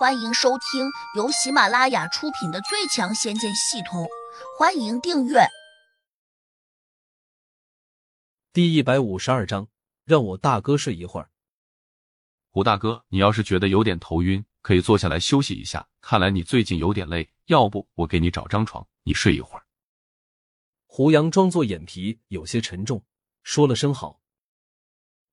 欢迎收听由喜马拉雅出品的《最强仙剑系统》，欢迎订阅。第一百五十二章，让我大哥睡一会儿。胡大哥，你要是觉得有点头晕，可以坐下来休息一下。看来你最近有点累，要不我给你找张床，你睡一会儿。胡杨装作眼皮有些沉重，说了声好。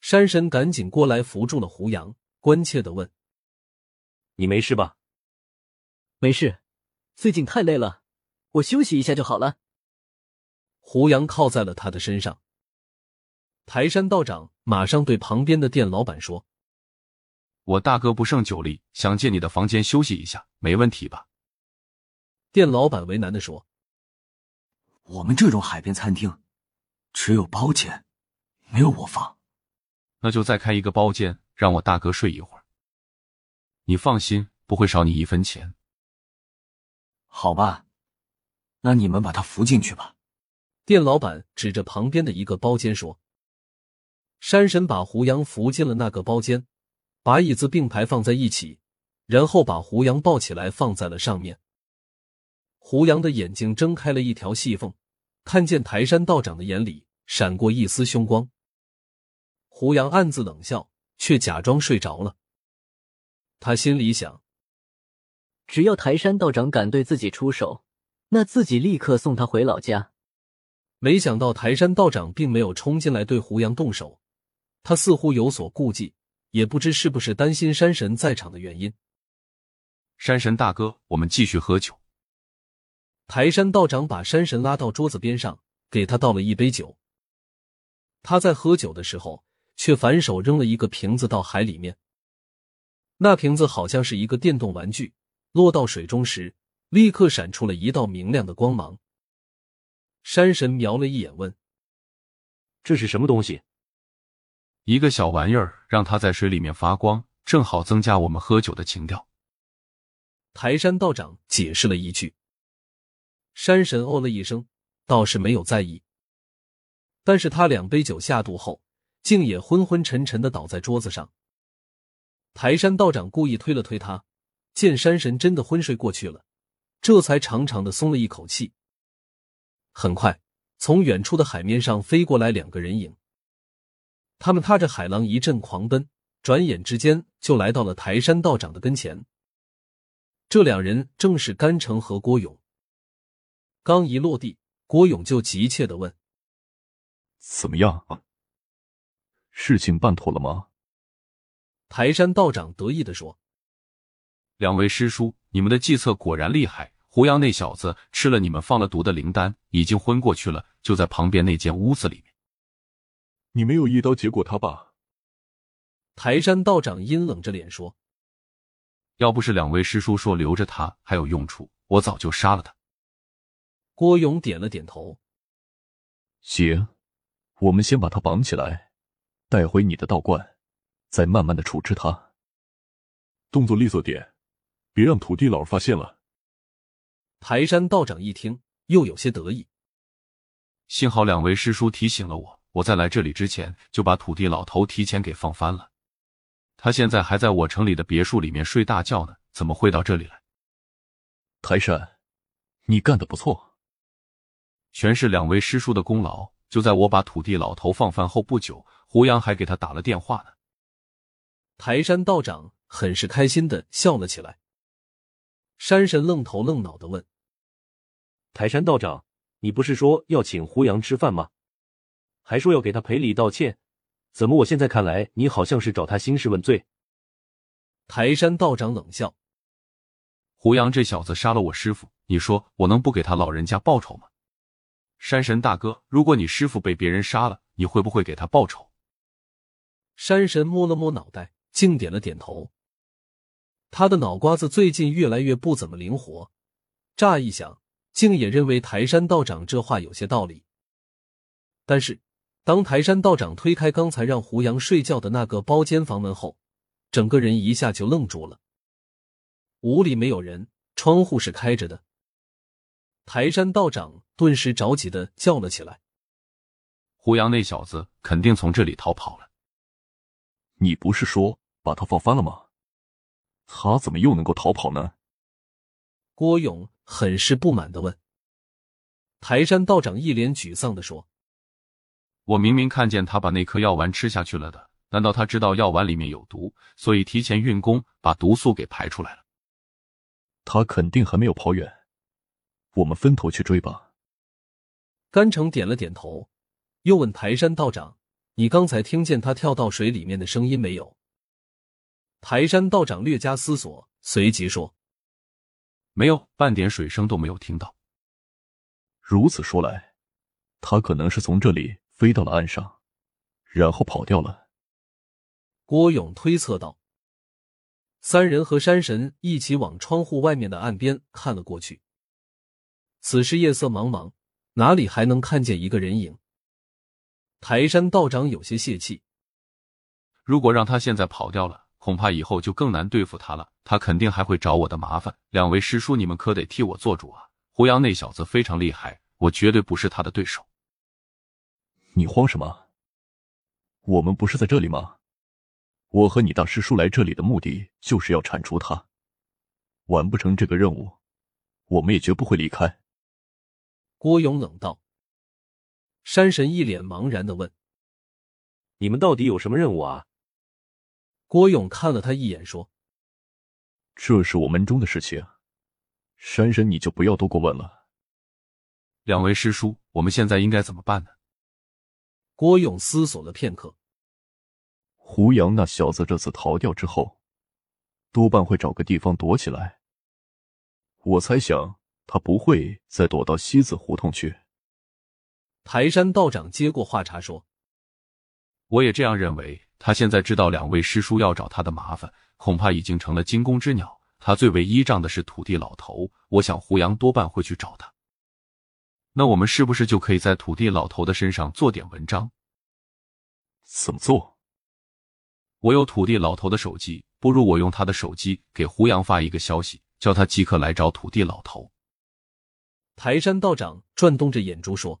山神赶紧过来扶住了胡杨，关切的问。你没事吧？没事，最近太累了，我休息一下就好了。胡杨靠在了他的身上。台山道长马上对旁边的店老板说：“我大哥不胜酒力，想借你的房间休息一下，没问题吧？”店老板为难的说：“我们这种海边餐厅，只有包间，没有卧房。那就再开一个包间，让我大哥睡一会儿。”你放心，不会少你一分钱。好吧，那你们把他扶进去吧。店老板指着旁边的一个包间说：“山神把胡杨扶进了那个包间，把椅子并排放在一起，然后把胡杨抱起来放在了上面。胡杨的眼睛睁开了一条细缝，看见台山道长的眼里闪过一丝凶光。胡杨暗自冷笑，却假装睡着了。”他心里想：只要台山道长敢对自己出手，那自己立刻送他回老家。没想到台山道长并没有冲进来对胡杨动手，他似乎有所顾忌，也不知是不是担心山神在场的原因。山神大哥，我们继续喝酒。台山道长把山神拉到桌子边上，给他倒了一杯酒。他在喝酒的时候，却反手扔了一个瓶子到海里面。那瓶子好像是一个电动玩具，落到水中时，立刻闪出了一道明亮的光芒。山神瞄了一眼，问：“这是什么东西？”一个小玩意儿，让它在水里面发光，正好增加我们喝酒的情调。台山道长解释了一句。山神哦了一声，倒是没有在意。但是他两杯酒下肚后，竟也昏昏沉沉的倒在桌子上。台山道长故意推了推他，见山神真的昏睡过去了，这才长长的松了一口气。很快，从远处的海面上飞过来两个人影，他们踏着海浪一阵狂奔，转眼之间就来到了台山道长的跟前。这两人正是甘城和郭勇。刚一落地，郭勇就急切的问：“怎么样啊？事情办妥了吗？”台山道长得意的说：“两位师叔，你们的计策果然厉害。胡杨那小子吃了你们放了毒的灵丹，已经昏过去了，就在旁边那间屋子里面。你没有一刀结果他吧？”台山道长阴冷着脸说：“要不是两位师叔说留着他还有用处，我早就杀了他。”郭勇点了点头：“行，我们先把他绑起来，带回你的道观。”再慢慢的处置他，动作利索点，别让土地老发现了。台山道长一听，又有些得意。幸好两位师叔提醒了我，我在来这里之前就把土地老头提前给放翻了。他现在还在我城里的别墅里面睡大觉呢，怎么会到这里来？台山，你干的不错，全是两位师叔的功劳。就在我把土地老头放翻后不久，胡杨还给他打了电话呢。台山道长很是开心的笑了起来。山神愣头愣脑的问：“台山道长，你不是说要请胡杨吃饭吗？还说要给他赔礼道歉，怎么我现在看来，你好像是找他兴师问罪？”台山道长冷笑：“胡杨这小子杀了我师傅，你说我能不给他老人家报仇吗？山神大哥，如果你师傅被别人杀了，你会不会给他报仇？”山神摸了摸脑袋。竟点了点头。他的脑瓜子最近越来越不怎么灵活，乍一想，竟也认为台山道长这话有些道理。但是，当台山道长推开刚才让胡杨睡觉的那个包间房门后，整个人一下就愣住了。屋里没有人，窗户是开着的。台山道长顿时着急的叫了起来：“胡杨那小子肯定从这里逃跑了！你不是说……”把他放翻了吗？他怎么又能够逃跑呢？郭勇很是不满的问。台山道长一脸沮丧的说：“我明明看见他把那颗药丸吃下去了的，难道他知道药丸里面有毒，所以提前运功把毒素给排出来了？他肯定还没有跑远，我们分头去追吧。”甘城点了点头，又问台山道长：“你刚才听见他跳到水里面的声音没有？”台山道长略加思索，随即说：“没有，半点水声都没有听到。”如此说来，他可能是从这里飞到了岸上，然后跑掉了。郭勇推测道。三人和山神一起往窗户外面的岸边看了过去。此时夜色茫茫，哪里还能看见一个人影？台山道长有些泄气。如果让他现在跑掉了，恐怕以后就更难对付他了。他肯定还会找我的麻烦。两位师叔，你们可得替我做主啊！胡杨那小子非常厉害，我绝对不是他的对手。你慌什么？我们不是在这里吗？我和你大师叔来这里的目的就是要铲除他。完不成这个任务，我们也绝不会离开。郭勇冷道。山神一脸茫然的问：“你们到底有什么任务啊？”郭勇看了他一眼，说：“这是我们中的事情，山神你就不要多过问了。”两位师叔，我们现在应该怎么办呢？郭勇思索了片刻。胡杨那小子这次逃掉之后，多半会找个地方躲起来。我猜想他不会再躲到西子胡同去。台山道长接过话茬说：“我也这样认为。”他现在知道两位师叔要找他的麻烦，恐怕已经成了惊弓之鸟。他最为依仗的是土地老头，我想胡杨多半会去找他。那我们是不是就可以在土地老头的身上做点文章？怎么做？我有土地老头的手机，不如我用他的手机给胡杨发一个消息，叫他即刻来找土地老头。台山道长转动着眼珠说。